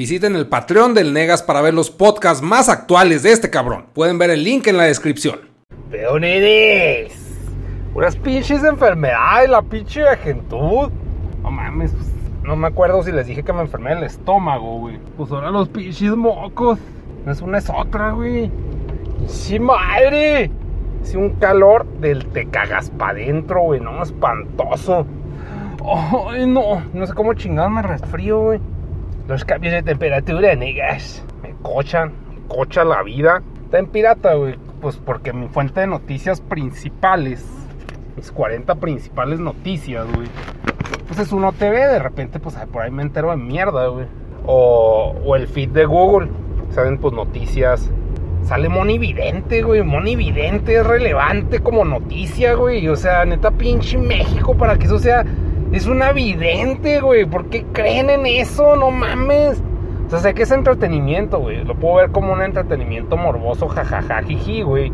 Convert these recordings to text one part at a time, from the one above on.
Visiten el Patreon del Negas para ver los podcasts más actuales de este cabrón. Pueden ver el link en la descripción. Peoneres. Unas pinches enfermedades, la pinche juventud. No mames, pues, no me acuerdo si les dije que me enfermé el estómago, güey. Pues ahora los pinches mocos. No es una, es otra, güey. ¡Sí, madre! Sí, un calor del te cagas pa' adentro, güey. No, espantoso. Ay, no. No sé cómo chingados me resfrío, güey. Los cambios de temperatura, negas. Me cochan. Me cocha la vida. Está en pirata, güey. Pues porque mi fuente de noticias principales. Mis 40 principales noticias, güey. Pues es uno TV. De repente, pues por ahí me entero de mierda, güey. O, o el feed de Google. Saben, pues noticias Sale Moni Vidente, güey. Moni Vidente es relevante como noticia, güey. O sea, neta, pinche México, para que eso sea. Es una vidente, güey. ¿Por qué creen en eso? No mames. O sea, sé que es entretenimiento, güey. Lo puedo ver como un entretenimiento morboso, jajaja, jiji, güey.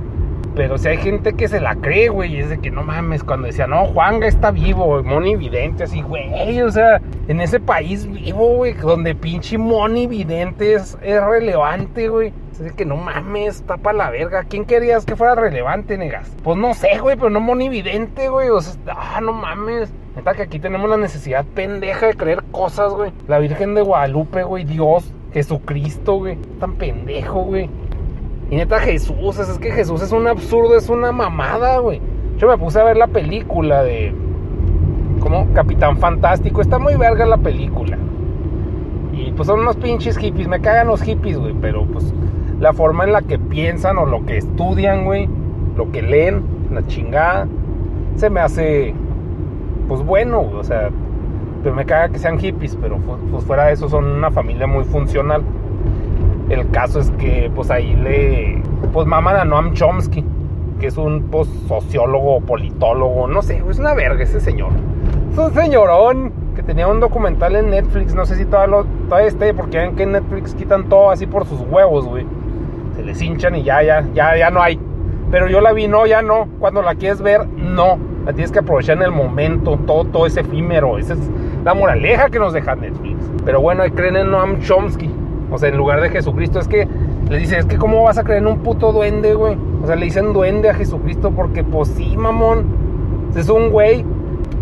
Pero si hay gente que se la cree, güey, y es de que no mames, cuando decía, no, Juanga está vivo, Moni Vidente, así, güey, o sea, en ese país vivo, güey, donde pinche Moni Vidente es, es relevante, güey. Es que no mames, tapa la verga. ¿Quién querías que fuera relevante, negas? Pues no sé, güey, pero no monividente, güey. O sea, ah, no mames. Neta que aquí tenemos la necesidad pendeja de creer cosas, güey. La Virgen de Guadalupe, güey, Dios, Jesucristo, güey. Tan pendejo, güey. Y neta Jesús, es que Jesús es un absurdo, es una mamada, güey. Yo me puse a ver la película de... Como Capitán Fantástico. Está muy verga la película. Y pues son unos pinches hippies. Me cagan los hippies, güey. Pero pues la forma en la que piensan o lo que estudian, güey, lo que leen, la chingada, se me hace, pues bueno, o sea, pero me caga que sean hippies, pero pues fuera de eso son una familia muy funcional. El caso es que, pues ahí le, pues maman a Noam Chomsky, que es un pues, sociólogo, politólogo, no sé, es una verga ese señor. Es un señorón que tenía un documental en Netflix, no sé si todavía, lo, todavía porque ven que en Netflix quitan todo así por sus huevos, güey se les hinchan y ya, ya, ya, ya no hay. Pero yo la vi, no, ya no. Cuando la quieres ver, no. La tienes que aprovechar en el momento, todo, todo es efímero. Esa es la moraleja que nos deja Netflix. Pero bueno, creen en Noam Chomsky. O sea, en lugar de Jesucristo, es que le dice, es que cómo vas a creer en un puto duende, güey. O sea, le dicen duende a Jesucristo porque, pues sí, mamón. Es un güey.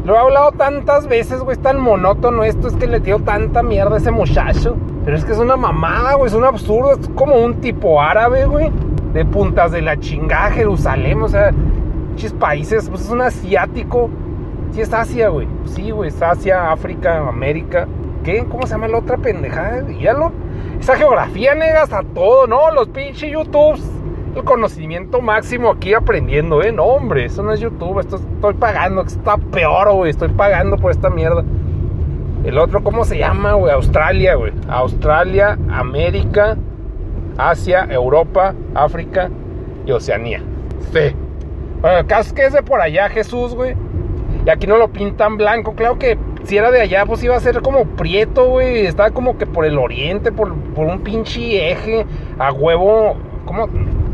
Lo he hablado tantas veces, güey, es tan monótono esto, es que le dio tanta mierda a ese muchacho. Pero es que es una mamada, güey, es un absurdo. Es como un tipo árabe, güey. De puntas de la chingada, Jerusalén, o sea, muchos países. Pues es un asiático. Sí, es Asia, güey. Sí, güey, es Asia, África, América. ¿Qué? ¿Cómo se llama la otra pendejada? Dígalo. Esa geografía, negas, a todo, ¿no? Los pinches YouTubes. El conocimiento máximo aquí aprendiendo, ¿eh? No, hombre, eso no es YouTube. Esto estoy pagando. Está peor, güey. Estoy pagando por esta mierda. El otro, ¿cómo se llama, güey? Australia, güey. Australia, América, Asia, Europa, África y Oceanía. Sí. Bueno, el caso es que es de por allá, Jesús, güey. Y aquí no lo pintan blanco. Claro que si era de allá, pues iba a ser como prieto, güey. Estaba como que por el oriente, por, por un pinche eje. A huevo. ¿Cómo?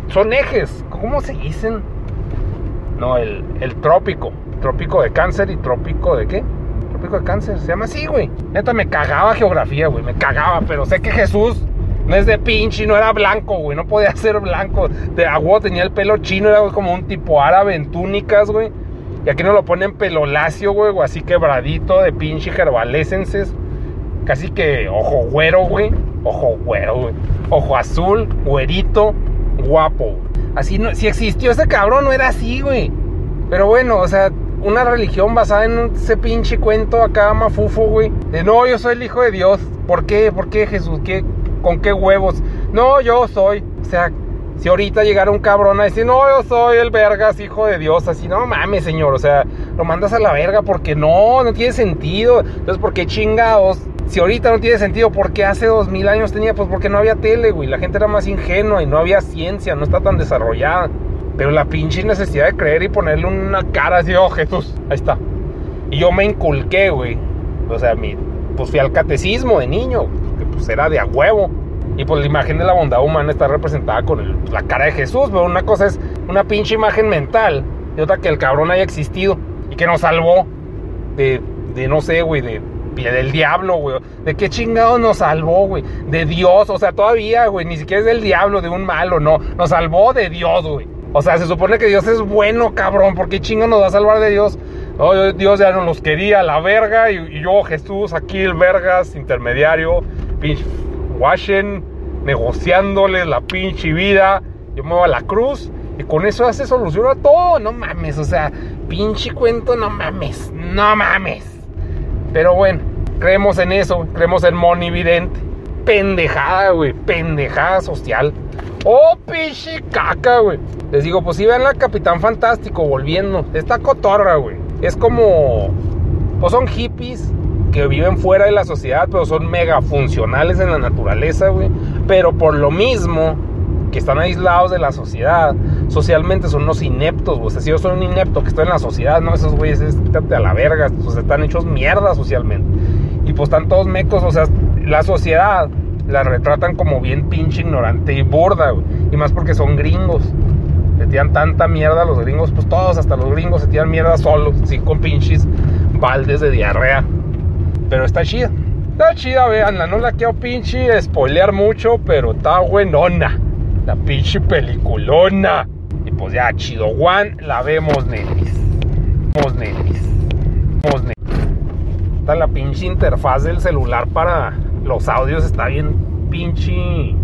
Son ejes. ¿Cómo se dicen? No, el, el trópico. Trópico de cáncer y trópico de qué? pico de cáncer. Se llama así, güey. Neta, me cagaba geografía, güey. Me cagaba, pero sé que Jesús no es de pinche, no era blanco, güey. No podía ser blanco. De agua tenía el pelo chino, era como un tipo árabe en túnicas, güey. Y aquí no lo ponen pelo lacio, güey, o así quebradito de pinche gerbalescenses. Casi que ojo güero, güey. Ojo güero, güey. Ojo azul, güerito, guapo. Así no, si existió ese cabrón, no era así, güey. Pero bueno, o sea, una religión basada en ese pinche cuento acá mafufo, güey. De no, yo soy el hijo de Dios. ¿Por qué? ¿Por qué Jesús? ¿Qué? ¿Con qué huevos? No, yo soy. O sea, si ahorita llegara un cabrón a decir, no, yo soy el vergas, hijo de Dios, así, no mames, señor, o sea, lo mandas a la verga porque no, no tiene sentido. Entonces, ¿por qué chingados? Si ahorita no tiene sentido, ¿por qué hace dos mil años tenía? Pues porque no había tele, güey, la gente era más ingenua y no había ciencia, no está tan desarrollada. Pero la pinche necesidad de creer y ponerle una cara así, oh Jesús, ahí está. Y yo me inculqué, güey. O sea, mi, pues fui al catecismo de niño, que pues era de a huevo. Y pues la imagen de la bondad humana está representada con la cara de Jesús, pero una cosa es una pinche imagen mental y otra que el cabrón haya existido y que nos salvó de, de no sé, güey, de del diablo, güey. ¿De qué chingado nos salvó, güey? De Dios, o sea, todavía, güey, ni siquiera es del diablo, de un malo, no. Nos salvó de Dios, güey. O sea, se supone que Dios es bueno, cabrón. ¿Por qué chingo nos va a salvar de Dios? No, Dios ya no los quería, la verga. Y, yo, Jesús, aquí el vergas, intermediario, pinche, Washington, negociándoles la pinche vida. Yo me voy a la cruz y con eso hace solución a todo. No mames, o sea, pinche cuento, no mames, no mames. Pero bueno, creemos en eso, creemos en Monividente. Pendejada, güey, pendejada social. Oh, pinche caca, güey. Les digo, pues si vean la Capitán Fantástico volviendo. Esta cotorra, güey. Es como. Pues son hippies que viven fuera de la sociedad, pero son mega funcionales en la naturaleza, güey. Pero por lo mismo que están aislados de la sociedad, socialmente son unos ineptos. O sea, si yo soy un inepto que estoy en la sociedad, no, esos güeyes, quítate a la verga. O están hechos mierda socialmente. Y pues están todos mecos, o sea, la sociedad la retratan como bien pinche ignorante y burda. Y más porque son gringos. Se tiran tanta mierda los gringos, pues todos, hasta los gringos se tiran mierda solos, así con pinches baldes de diarrea. Pero está chida. Está chida, veanla. No la quiero pinche spoilear mucho, pero está buenona. La pinche peliculona. Y pues ya, chido, Juan, la vemos, nenis. Vemos, nenis. Vemos, nenis. Está la pinche interfaz del celular para los audios. Está bien pinche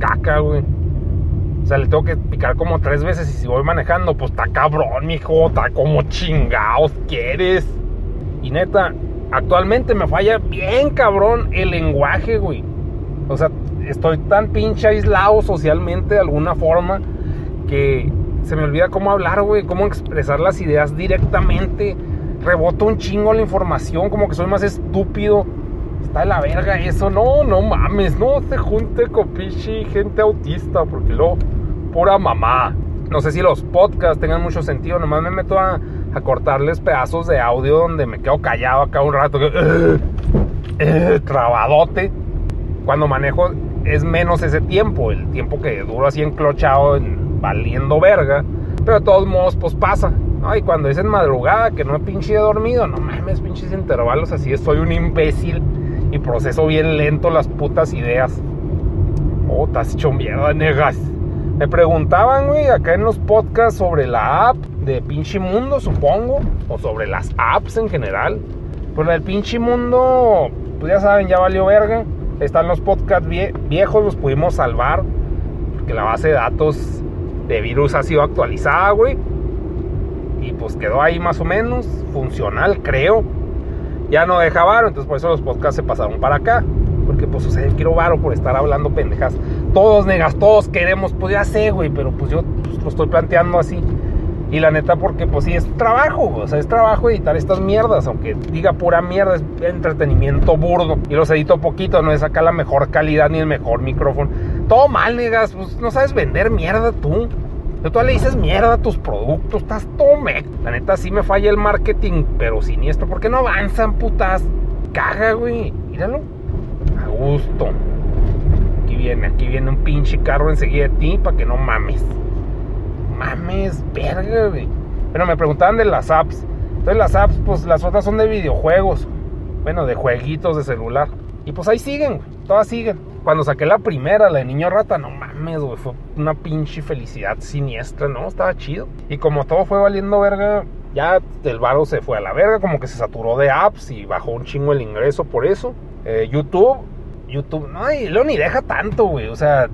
caca, güey. O sea, le tengo que picar como tres veces y si voy manejando, pues está cabrón, mijo. Está como chingados quieres. Y neta, actualmente me falla bien cabrón el lenguaje, güey. O sea, estoy tan pinche aislado socialmente de alguna forma que se me olvida cómo hablar, güey, cómo expresar las ideas directamente. Reboto un chingo la información, como que soy más estúpido. Está de la verga eso, no, no mames, no se junte con pinche gente autista, porque luego, pura mamá. No sé si los podcasts tengan mucho sentido, nomás me meto a, a cortarles pedazos de audio donde me quedo callado acá un rato, eh, trabadote. Cuando manejo es menos ese tiempo, el tiempo que duro así enclochado, en, valiendo verga. Pero de todos modos, pues pasa. Y cuando es en madrugada, que no he pinche dormido, no mames, pinches intervalos así, soy un imbécil y proceso bien lento las putas ideas. Oh, te has hecho mierda, negas. Me preguntaban, güey, acá en los podcasts sobre la app de pinche mundo, supongo, o sobre las apps en general. Pues la del pinche mundo, pues ya saben, ya valió verga. Están los podcasts viejos, los pudimos salvar. Porque la base de datos de virus ha sido actualizada, güey. Y pues quedó ahí más o menos, funcional, creo. Ya no deja varo, entonces por eso los podcasts se pasaron para acá. Porque pues, o quiero varo por estar hablando pendejas. Todos, negas, todos queremos, pues ya sé, güey, pero pues yo pues, lo estoy planteando así. Y la neta, porque pues sí, es trabajo, o sea, es trabajo editar estas mierdas, aunque diga pura mierda, es entretenimiento burdo. Y los edito poquito, no es acá la mejor calidad ni el mejor micrófono. Todo mal, negas, pues no sabes vender mierda tú. Tú le dices mierda a tus productos, estás tome. La neta sí me falla el marketing, pero siniestro, porque no avanzan, putas. Caga, güey. Míralo. A gusto. Aquí viene, aquí viene un pinche carro enseguida de ti para que no mames mames, verga, güey. Bueno, me preguntaban de las apps. Entonces las apps, pues las otras son de videojuegos. Bueno, de jueguitos de celular. Y pues ahí siguen, todas siguen. Cuando saqué la primera, la de Niño Rata, no mames, güey, fue una pinche felicidad siniestra, ¿no? Estaba chido. Y como todo fue valiendo verga, ya el varo se fue a la verga, como que se saturó de apps y bajó un chingo el ingreso por eso. Eh, YouTube, YouTube, no, y lo ni deja tanto, güey. O sea,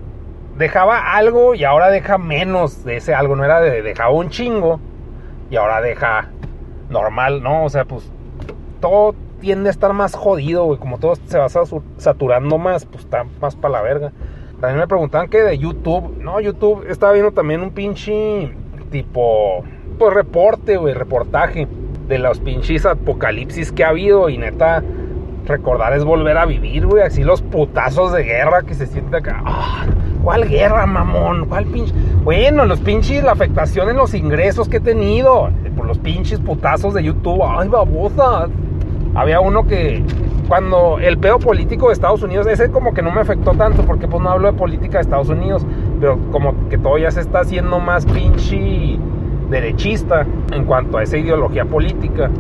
dejaba algo y ahora deja menos de ese algo. No era de dejaba un chingo y ahora deja normal, ¿no? O sea, pues todo tiende a estar más jodido, güey. Como todo se va saturando más, pues está más para la verga. También me preguntaban que de YouTube, no, YouTube estaba viendo también un pinche tipo, pues reporte, güey, reportaje de los pinches apocalipsis que ha habido y neta recordar es volver a vivir, güey. Así los putazos de guerra que se siente acá. Ah, ¿Cuál guerra, mamón? ¿Cuál pinche? Bueno, los pinches, la afectación en los ingresos que he tenido. Por los pinches putazos de YouTube. Ay, babosa. Había uno que cuando el pedo político de Estados Unidos, ese como que no me afectó tanto porque pues no hablo de política de Estados Unidos, pero como que todo ya se está haciendo más pinche derechista en cuanto a esa ideología política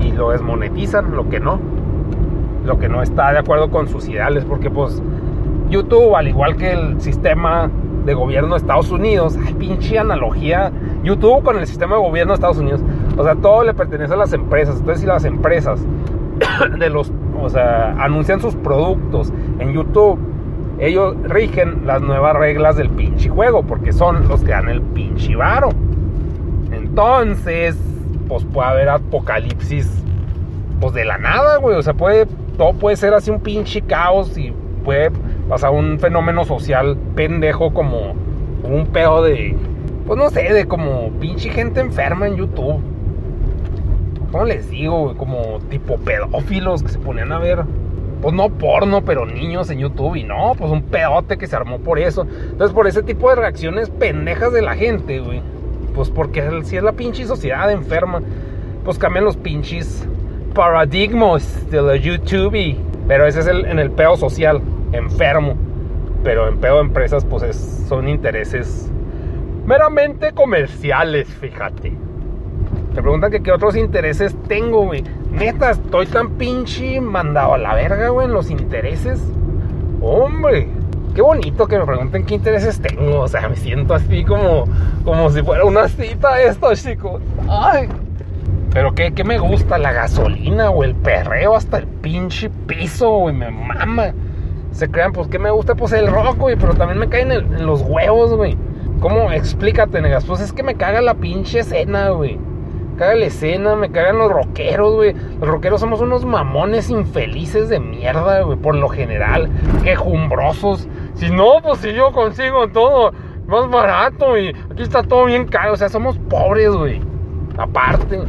y lo desmonetizan, lo que no. Lo que no está de acuerdo con sus ideales, porque pues YouTube, al igual que el sistema de gobierno de Estados Unidos, ay, pinche analogía, YouTube con el sistema de gobierno de Estados Unidos, o sea, todo le pertenece a las empresas, entonces si las empresas de los, o sea, anuncian sus productos en YouTube, ellos rigen las nuevas reglas del pinche juego, porque son los que dan el pinche varo. Entonces, pues puede haber apocalipsis, pues de la nada, güey, o sea, puede, todo puede ser así un pinche caos y puede pasar un fenómeno social pendejo como un pedo de, pues no sé, de como pinche gente enferma en YouTube. ¿Cómo les digo? Como tipo pedófilos que se ponían a ver, pues no porno, pero niños en YouTube. Y no, pues un pedote que se armó por eso. Entonces, por ese tipo de reacciones pendejas de la gente, güey. Pues porque si es la pinche sociedad enferma, pues cambian los pinches paradigmas de la YouTube. Pero ese es el, en el pedo social, enfermo. Pero en pedo de empresas, pues es, son intereses meramente comerciales, fíjate. Te preguntan que qué otros intereses tengo, güey. Neta, estoy tan pinche mandado a la verga, güey, en los intereses. Hombre, qué bonito que me pregunten qué intereses tengo. O sea, me siento así como, como si fuera una cita esto, chicos. Ay. Pero ¿qué, qué me gusta? La gasolina, o el perreo hasta el pinche piso, güey. Me mama. Se crean, pues, ¿qué me gusta? Pues el rock, güey. Pero también me caen en, los huevos, güey. ¿Cómo? Explícate, negas. Pues es que me caga la pinche escena, güey caga la escena, me cagan los rockeros, güey. Los rockeros somos unos mamones infelices de mierda, güey, por lo general. Quejumbrosos. Si no, pues si yo consigo todo más barato y aquí está todo bien caro. O sea, somos pobres, güey. Aparte,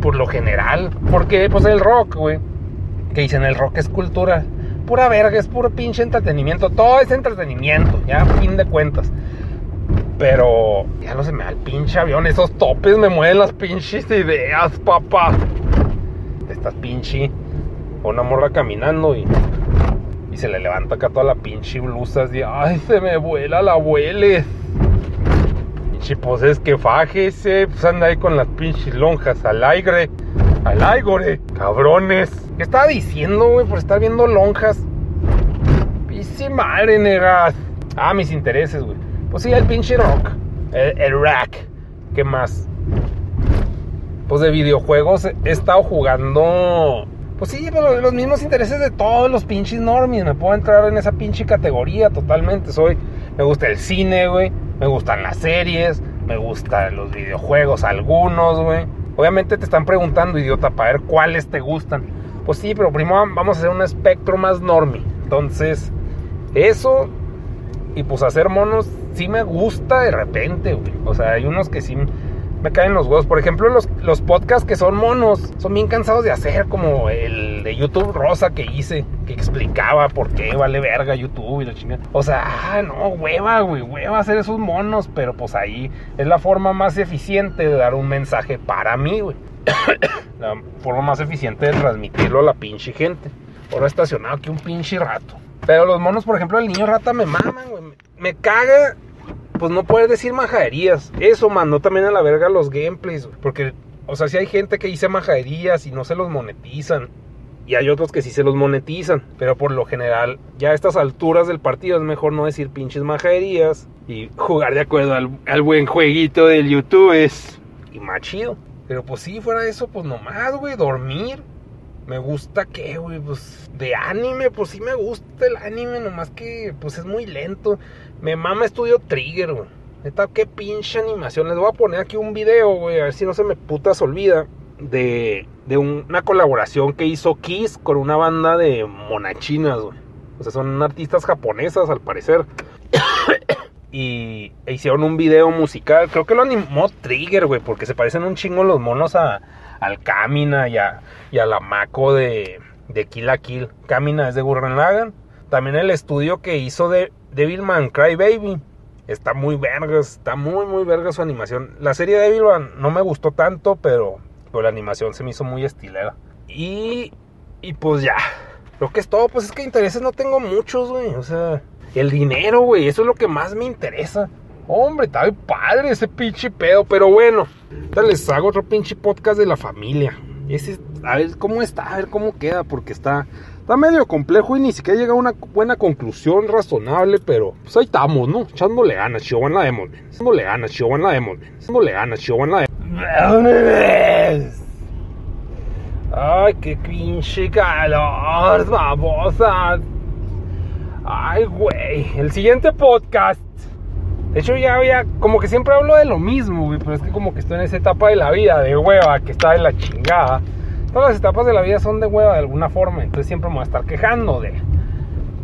por lo general. Porque, pues el rock, güey. Que dicen, el rock es cultura. Pura verga, es puro pinche entretenimiento. Todo es entretenimiento, ya a fin de cuentas. Pero ya no se me da el pinche avión. Esos topes me mueven las pinches ideas, papá. Estás pinche. Una morra caminando y. Y se le levanta acá toda la pinche blusa. Así, ay, se me vuela la huele. Pinche, pues es que fájese. Pues anda ahí con las pinches lonjas al aire. Al aire, cabrones. ¿Qué estaba diciendo, güey, por estar viendo lonjas? Pinche madre, negas. Ah, mis intereses, güey. Pues sí, el pinche rock. El, el rack. ¿Qué más? Pues de videojuegos he estado jugando. Pues sí, los mismos intereses de todos los pinches normies. Me puedo entrar en esa pinche categoría totalmente. Soy. Me gusta el cine, güey. Me gustan las series. Me gustan los videojuegos, algunos, güey. Obviamente te están preguntando, idiota, para ver cuáles te gustan. Pues sí, pero primero vamos a hacer un espectro más normie. Entonces, eso y pues hacer monos sí me gusta de repente, güey. O sea, hay unos que sí me caen los huevos. Por ejemplo, los, los podcasts que son monos son bien cansados de hacer, como el de YouTube Rosa que hice, que explicaba por qué vale verga YouTube y la chingada. O sea, ah, no, hueva, güey, hueva hacer esos monos, pero pues ahí es la forma más eficiente de dar un mensaje para mí, güey. la forma más eficiente de transmitirlo a la pinche gente. Ahora estacionado aquí un pinche rato. Pero los monos, por ejemplo, el niño rata me maman, güey. Me caga, pues no poder decir majaderías. Eso mandó también a la verga los gameplays. Porque, o sea, si hay gente que dice majaderías y no se los monetizan. Y hay otros que sí se los monetizan. Pero por lo general, ya a estas alturas del partido es mejor no decir pinches majaderías. Y jugar de acuerdo al, buen jueguito del YouTube es. Y más chido. Pero pues si fuera eso, pues nomás, güey, dormir. Me gusta que, güey, pues de anime, pues sí me gusta el anime, nomás que pues es muy lento. Me mama Estudio Trigger, güey. Neta, qué pinche animación. Les voy a poner aquí un video, güey, a ver si no se me putas olvida. De, de un- una colaboración que hizo Kiss con una banda de monachinas, güey. O sea, son artistas japonesas, al parecer. y e hicieron un video musical. Creo que lo animó Trigger, güey, porque se parecen un chingo los monos a, al Kamina y a, y a la Mako de, de Kill la Kill. Kamina es de Gurren Lagann. También el estudio que hizo de Devilman Crybaby. Está muy verga, está muy, muy verga su animación. La serie de Devilman no me gustó tanto, pero, pero la animación se me hizo muy estilera. Y, y pues ya. Lo que es todo, pues es que intereses no tengo muchos, güey. O sea, el dinero, güey, eso es lo que más me interesa. Hombre, está bien padre ese pinche pedo, pero bueno. Les hago otro pinche podcast de la familia. Ese, a ver cómo está, a ver cómo queda, porque está, está medio complejo y ni siquiera llega a una buena conclusión razonable, pero pues ahí estamos, ¿no? Echándole ganas, chihuahua la demo, echándole ganas, chihuahua la demo, echándole ganas, chihuahua la. Ay, qué pinche calor, babosa. Ay, güey. El siguiente podcast. De hecho, ya había. Como que siempre hablo de lo mismo, güey. Pero es que como que estoy en esa etapa de la vida de hueva que está de la chingada. Todas las etapas de la vida son de hueva de alguna forma. Entonces siempre me voy a estar quejando de.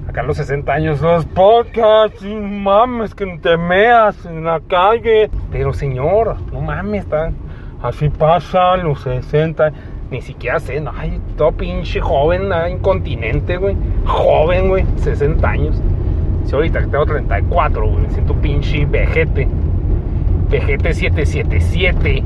Acá los 60 años, los podcasts, mames, que te meas en la calle. Pero señor, no mames, está. Así pasan los 60 ni siquiera sé, no, ay, todo pinche joven, incontinente, güey. Joven, güey, 60 años. Si ahorita que tengo 34, güey, me siento pinche vejete. Vejete 777.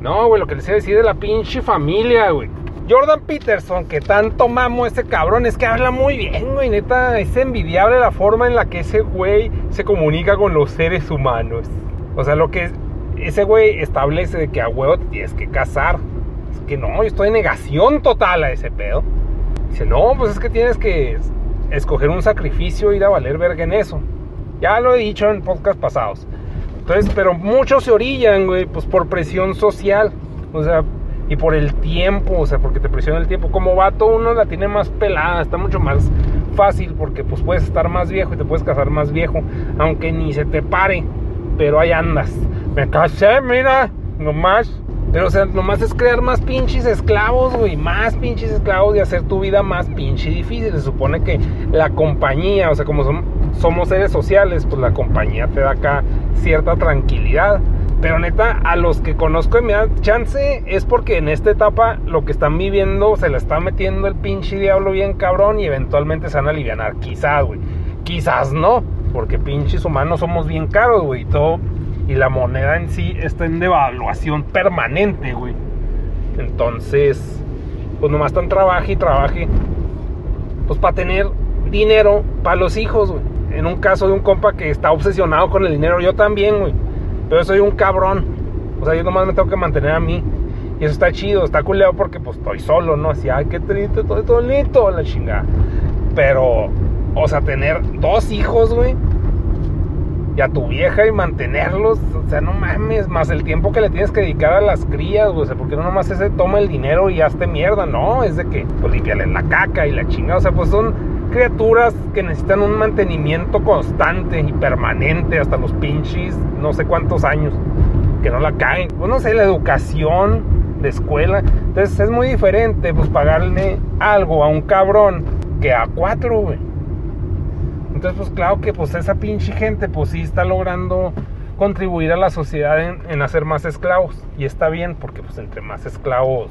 No, güey, lo que les a decir de la pinche familia, güey. Jordan Peterson, que tanto mamo ese cabrón, es que habla muy bien, güey. Neta, es envidiable la forma en la que ese güey se comunica con los seres humanos. O sea, lo que ese güey establece de que a huevo tienes que casar que no, yo estoy en negación total a ese pedo. Dice, no, pues es que tienes que escoger un sacrificio, ir a valer verga en eso. Ya lo he dicho en podcast pasados. Entonces, pero muchos se orillan, güey, pues por presión social. O sea, y por el tiempo, o sea, porque te presiona el tiempo. Como vato, uno la tiene más pelada, está mucho más fácil porque pues puedes estar más viejo y te puedes casar más viejo, aunque ni se te pare, pero ahí andas. Me casé, mira, nomás pero, o sea, nomás es crear más pinches esclavos, güey. Más pinches esclavos y hacer tu vida más pinche difícil. Se supone que la compañía, o sea, como somos seres sociales, pues la compañía te da acá cierta tranquilidad. Pero neta, a los que conozco y me dan chance es porque en esta etapa lo que están viviendo se le está metiendo el pinche diablo bien cabrón y eventualmente se van a aliviar. Quizás, güey. Quizás no. Porque pinches humanos somos bien caros, güey. Todo y la moneda en sí está en devaluación permanente, güey. Entonces, pues nomás están trabaje y trabaje. Pues para tener dinero para los hijos, güey. En un caso de un compa que está obsesionado con el dinero, yo también, güey. Pero soy un cabrón. O sea, yo nomás me tengo que mantener a mí. Y eso está chido, está culeado porque pues estoy solo, ¿no? Así, ay, qué triste, todo lindo, la chingada. Pero, o sea, tener dos hijos, güey y a tu vieja y mantenerlos, o sea, no mames, más el tiempo que le tienes que dedicar a las crías, güey, o sea, porque no nomás ese toma el dinero y hazte mierda, no, es de que, pues la caca y la chingada, o sea, pues son criaturas que necesitan un mantenimiento constante y permanente hasta los pinches, no sé cuántos años, que no la caen, pues no sé, la educación de escuela, entonces es muy diferente, pues pagarle algo a un cabrón que a cuatro, güey. Entonces, pues claro que pues esa pinche gente pues sí está logrando contribuir a la sociedad en, hacer más esclavos. Y está bien, porque pues entre más esclavos,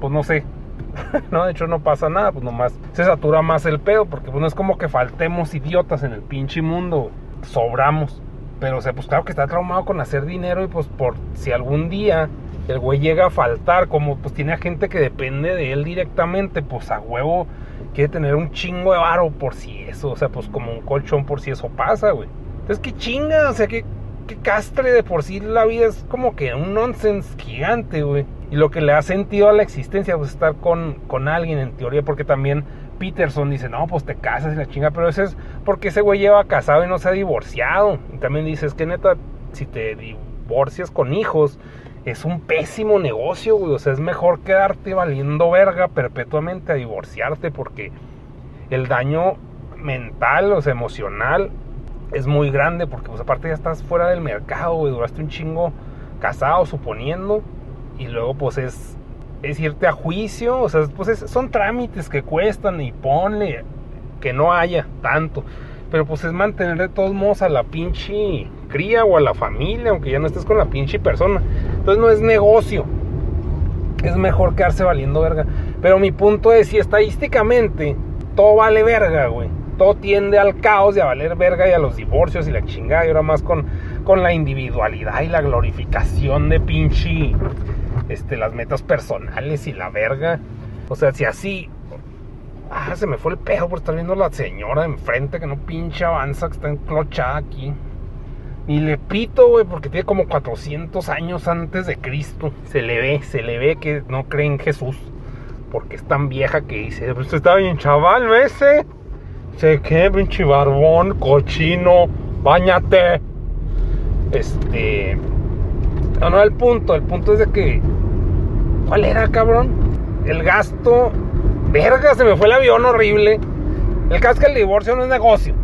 pues no sé. no, de hecho no pasa nada, pues nomás se satura más el pedo, porque pues no es como que faltemos idiotas en el pinche mundo, sobramos. Pero o sea, pues claro que está traumado con hacer dinero y pues por si algún día el güey llega a faltar, como pues tiene a gente que depende de él directamente, pues a huevo quiere tener un chingo de varo por si eso, o sea, pues como un colchón por si eso pasa, güey. Entonces, qué chinga, o sea, qué, qué castre de por sí la vida es como que un nonsense gigante, güey. Y lo que le ha sentido a la existencia, pues estar con, con alguien en teoría, porque también Peterson dice, no, pues te casas y la chinga, pero eso es porque ese güey lleva casado y no se ha divorciado. Y también dice, es que neta, si te divorcias con hijos, es un pésimo negocio, güey. O sea, es mejor quedarte valiendo verga perpetuamente a divorciarte porque el daño mental, o sea, emocional, es muy grande porque, pues, aparte ya estás fuera del mercado, güey. Duraste un chingo casado, suponiendo. Y luego, pues, es, es irte a juicio. O sea, pues, son trámites que cuestan y ponle que no haya tanto. Pero pues es mantener de todos modos a la pinche cría o a la familia, aunque ya no estés con la pinche persona. Entonces no es negocio. Es mejor quedarse valiendo verga. Pero mi punto es, si estadísticamente todo vale verga, güey. Todo tiende al caos y a valer verga y a los divorcios y la chingada. Y ahora más con, con la individualidad y la glorificación de pinche este, las metas personales y la verga. O sea, si así Ah, se me fue el pejo por estar viendo a la señora enfrente que no pinche avanza, que está enclochada aquí. Y le pito, güey, porque tiene como 400 años antes de Cristo. Se le ve, se le ve que no cree en Jesús. Porque es tan vieja que dice, pues está bien chaval, ¿no ese? Se qué, pinche barbón, cochino, bañate. Este... No, no, el punto, el punto es de que... ¿Cuál era, cabrón? El gasto... Verga, se me fue el avión horrible. El caso es que el divorcio no es negocio.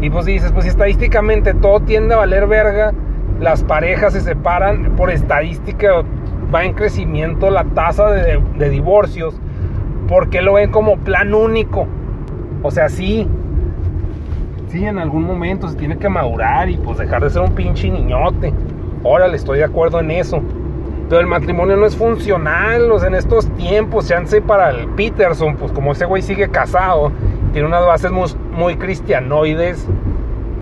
Y pues dices, pues estadísticamente todo tiende a valer verga. Las parejas se separan. Por estadística va en crecimiento la tasa de, de divorcios. Porque lo ven como plan único. O sea, sí. Sí, en algún momento se tiene que madurar y pues dejar de ser un pinche niñote. Órale, estoy de acuerdo en eso. Pero el matrimonio no es funcional, o sea, en estos tiempos, chance para el Peterson, pues como ese güey sigue casado, tiene unas bases muy, cristianoides,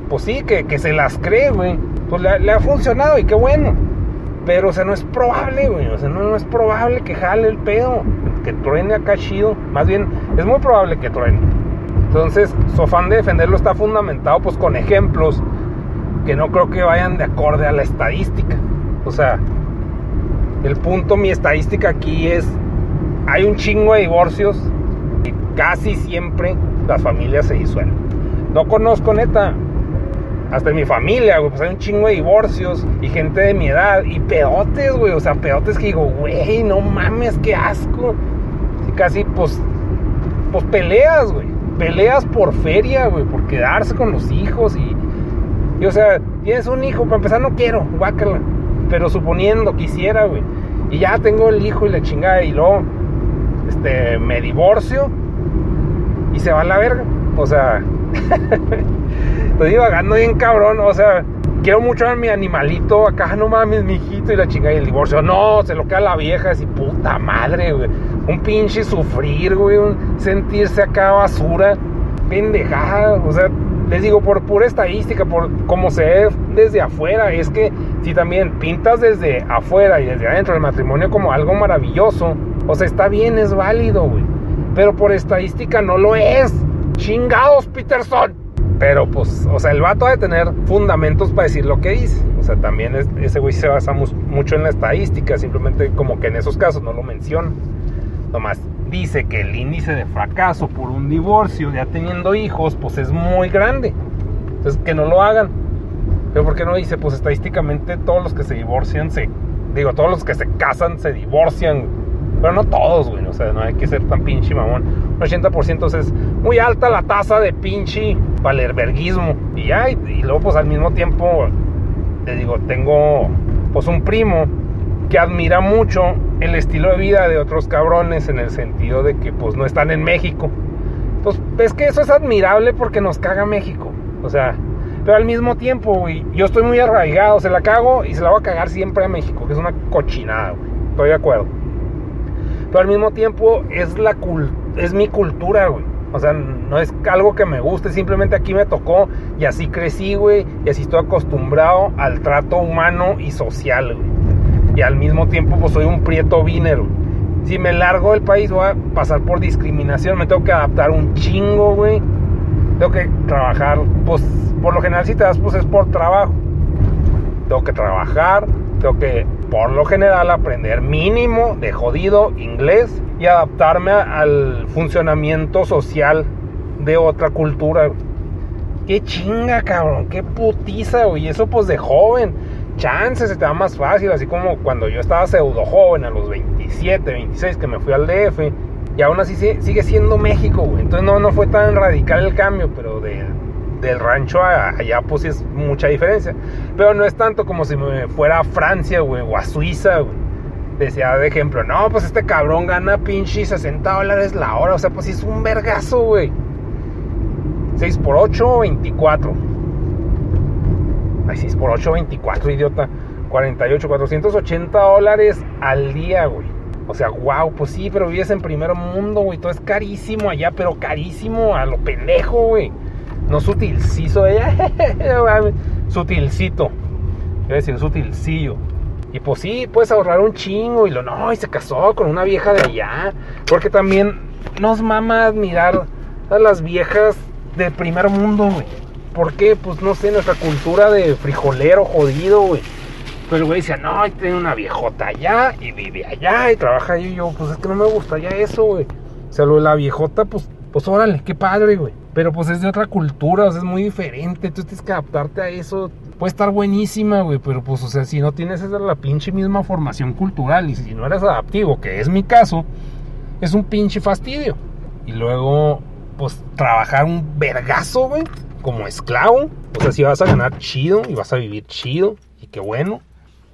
pues sí, que, que, se las cree, güey. Pues le, ha funcionado y qué bueno. Pero, o sea, no es probable, güey. O sea, no, no es probable que jale el pedo, que truene acá chido. Más bien, es muy probable que truene. Entonces, su afán de defenderlo está fundamentado, pues, con ejemplos que no creo que vayan de acorde a la estadística. O sea, el punto, mi estadística aquí es, hay un chingo de divorcios y casi siempre las familias se disuelven. No conozco neta, hasta en mi familia, güey, pues hay un chingo de divorcios y gente de mi edad y pedotes, güey, o sea, pedotes que digo, güey, no mames, qué asco. Y casi, pues, pues peleas, güey, peleas por feria, güey, por quedarse con los hijos y, y, o sea, tienes un hijo, para empezar no quiero, guácala pero suponiendo quisiera, güey. Y ya tengo el hijo y la chingada y luego este me divorcio y se va a la verga. O sea, estoy divagando bien cabrón, o sea, quiero mucho a mi animalito, acá no mames, mi hijito y la chingada y el divorcio. No, se lo queda la vieja, así puta madre, güey. Un pinche sufrir, güey, un sentirse acá basura, pendejada, o sea, les digo, por pura estadística, por como se ve desde afuera, es que si también pintas desde afuera y desde adentro el matrimonio como algo maravilloso, o sea, está bien, es válido, güey. Pero por estadística no lo es. Chingados, Peterson. Pero pues, o sea, el vato ha de tener fundamentos para decir lo que dice. O sea, también es, ese güey se basa mucho en la estadística, simplemente como que en esos casos no lo menciona. Nomás dice que el índice de fracaso por un divorcio, ya teniendo hijos, pues es muy grande. Entonces, que no lo hagan. Pero ¿por qué no dice? Pues estadísticamente todos los que se divorcian se... Digo, todos los que se casan se divorcian. Pero no todos, güey. O sea, no hay que ser tan pinche mamón. Un 80% es muy alta la tasa de pinche valerberguismo. Y ya, y, y luego pues al mismo tiempo, le digo, tengo pues un primo que admira mucho el estilo de vida de otros cabrones en el sentido de que pues no están en México. Pues es que eso es admirable porque nos caga México. O sea, pero al mismo tiempo, güey, yo estoy muy arraigado, se la cago y se la voy a cagar siempre a México, que es una cochinada, güey. Estoy de acuerdo. Pero al mismo tiempo es la es mi cultura, güey. O sea, no es algo que me guste, simplemente aquí me tocó y así crecí, güey, y así estoy acostumbrado al trato humano y social, güey y al mismo tiempo pues soy un prieto vinero. Si me largo del país voy a pasar por discriminación, me tengo que adaptar un chingo, güey. Tengo que trabajar, pues por lo general si te das pues es por trabajo. Tengo que trabajar, tengo que por lo general aprender mínimo de jodido inglés y adaptarme al funcionamiento social de otra cultura. Qué chinga, cabrón, qué putiza, güey. Eso pues de joven chance se te va más fácil, así como cuando yo estaba pseudo joven a los 27, 26 que me fui al DF y aún así sigue siendo México, güey. Entonces no, no fue tan radical el cambio, pero del rancho a allá pues es mucha diferencia. Pero no es tanto como si me fuera a Francia, güey, o a Suiza, güey. Decía de ejemplo, no, pues este cabrón gana pinche 60 dólares la hora, o sea, pues es un vergazo, güey. 6 por 8, 24. Ay, 6 por 8, 24, idiota. 48, 480 dólares al día, güey. O sea, wow, pues sí, pero vives en primer mundo, güey. Todo es carísimo allá, pero carísimo a lo pendejo, güey. No sutilcizo, ella. Sutilcito. Quiero decir, sutilcillo. Y pues sí, puedes ahorrar un chingo. Y lo no, y se casó con una vieja de allá. Porque también nos mama admirar a las viejas del primer mundo, güey. ¿Por qué? Pues no sé, nuestra cultura de frijolero jodido, güey. Pero el güey decía, no, tiene una viejota allá y vive allá y trabaja ahí. Y yo, pues es que no me gusta ya eso, güey. O sea, lo de la viejota, pues, pues órale, qué padre, güey. Pero pues es de otra cultura, es muy diferente. Tú tienes que adaptarte a eso. Puede estar buenísima, güey, pero pues, o sea, si no tienes esa la pinche misma formación cultural y si no eres adaptivo, que es mi caso, es un pinche fastidio. Y luego, pues, trabajar un vergazo, güey, como esclavo. O sea, si vas a ganar chido y vas a vivir chido y qué bueno.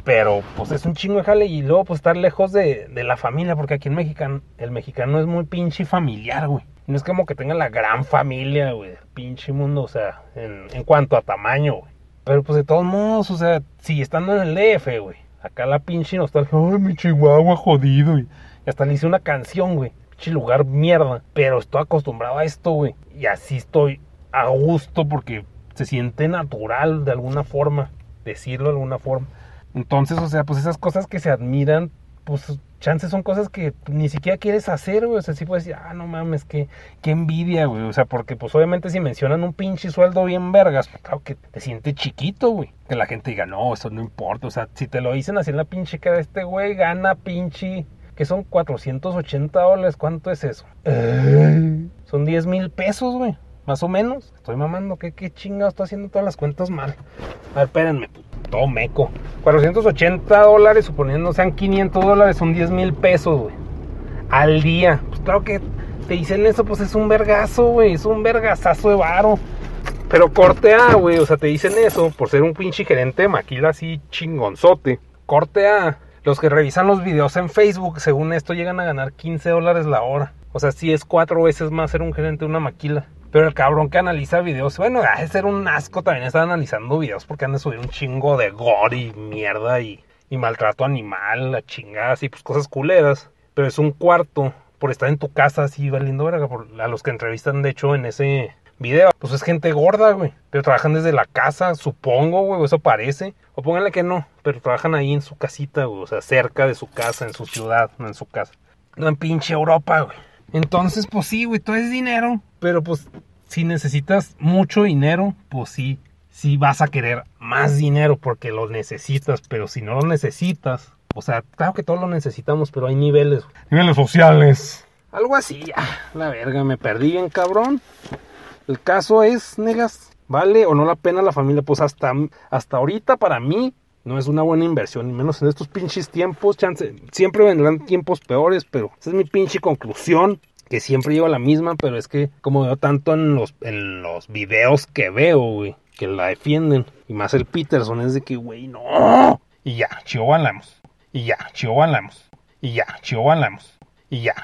Pero pues es un chingo de jale y luego pues estar lejos de, de la familia, porque aquí en Mexicano, el mexicano es muy pinche familiar, güey. No es como que tenga la gran familia, güey, pinche mundo, o sea, en, cuanto a tamaño, güey. Pero pues de todos modos, o sea, si estando en el DF, güey, acá la pinche nostalgia, ay, mi chihuahua jodido, y hasta le hice una canción, güey, pinche lugar mierda, pero estoy acostumbrado a esto, güey, y así estoy a gusto porque se siente natural de alguna forma, decirlo de alguna forma. Entonces, o sea, pues esas cosas que se admiran, pues chances son cosas que ni siquiera quieres hacer, güey. O sea, sí puedes decir, ah, no mames, qué, qué envidia, güey. O sea, porque pues obviamente si mencionan un pinche sueldo bien vergas, pues claro que te sientes chiquito, güey. Que la gente diga, no, eso no importa. O sea, si te lo dicen así en la pinche cara, este güey gana pinche, que son 480 dólares, ¿cuánto es eso? Son 10 mil pesos, güey. Más o menos. Estoy mamando, ¿qué, qué chingado estoy haciendo todas las cuentas mal? A ver, espérenme, todo meco. 480 dólares, suponiendo sean 500 dólares, son 10 mil pesos, güey. Al día. Pues claro que te dicen eso, pues es un vergazo, güey. Es un vergazazo de varo. Pero corte A, güey. O sea, te dicen eso por ser un pinche gerente de maquila así chingonzote. Corte A. Los que revisan los videos en Facebook, según esto, llegan a ganar 15 dólares la hora. O sea, sí es cuatro veces más ser un gerente de una maquila. Pero el cabrón que analiza videos, bueno, a ser un asco también estar analizando videos porque han de subir un chingo de gore y mierda y, y maltrato animal, la chingada, así, pues cosas culeras. Pero es un cuarto por estar en tu casa así valiendo verga. Por, a los que entrevistan, de hecho, en ese video, pues es gente gorda, güey. Pero trabajan desde la casa, supongo, güey, eso parece. O pónganle que no, pero trabajan ahí en su casita, güey, o sea, cerca de su casa, en su ciudad, no en su casa. No en pinche Europa, güey. Entonces, pues sí, güey, todo es dinero. Pero pues, si necesitas mucho dinero, pues sí, sí vas a querer más dinero porque lo necesitas. Pero si no lo necesitas, o sea, claro que todos lo necesitamos, pero hay niveles. Niveles sociales. Algo así, ya. La verga, me perdí bien, cabrón. El caso es, negas, ¿vale o no la pena la familia? Pues hasta, hasta ahorita para mí no es una buena inversión, y menos en estos pinches tiempos. Chance, siempre vendrán tiempos peores, pero esa es mi pinche conclusión. Que siempre llevo la misma, pero es que como veo tanto en los, en los videos que veo, güey, que la defienden. Y más el Peterson es de que, güey, no. Y ya, Chihuahua Y ya, Chihuahua Y ya, Chihuahua Y ya,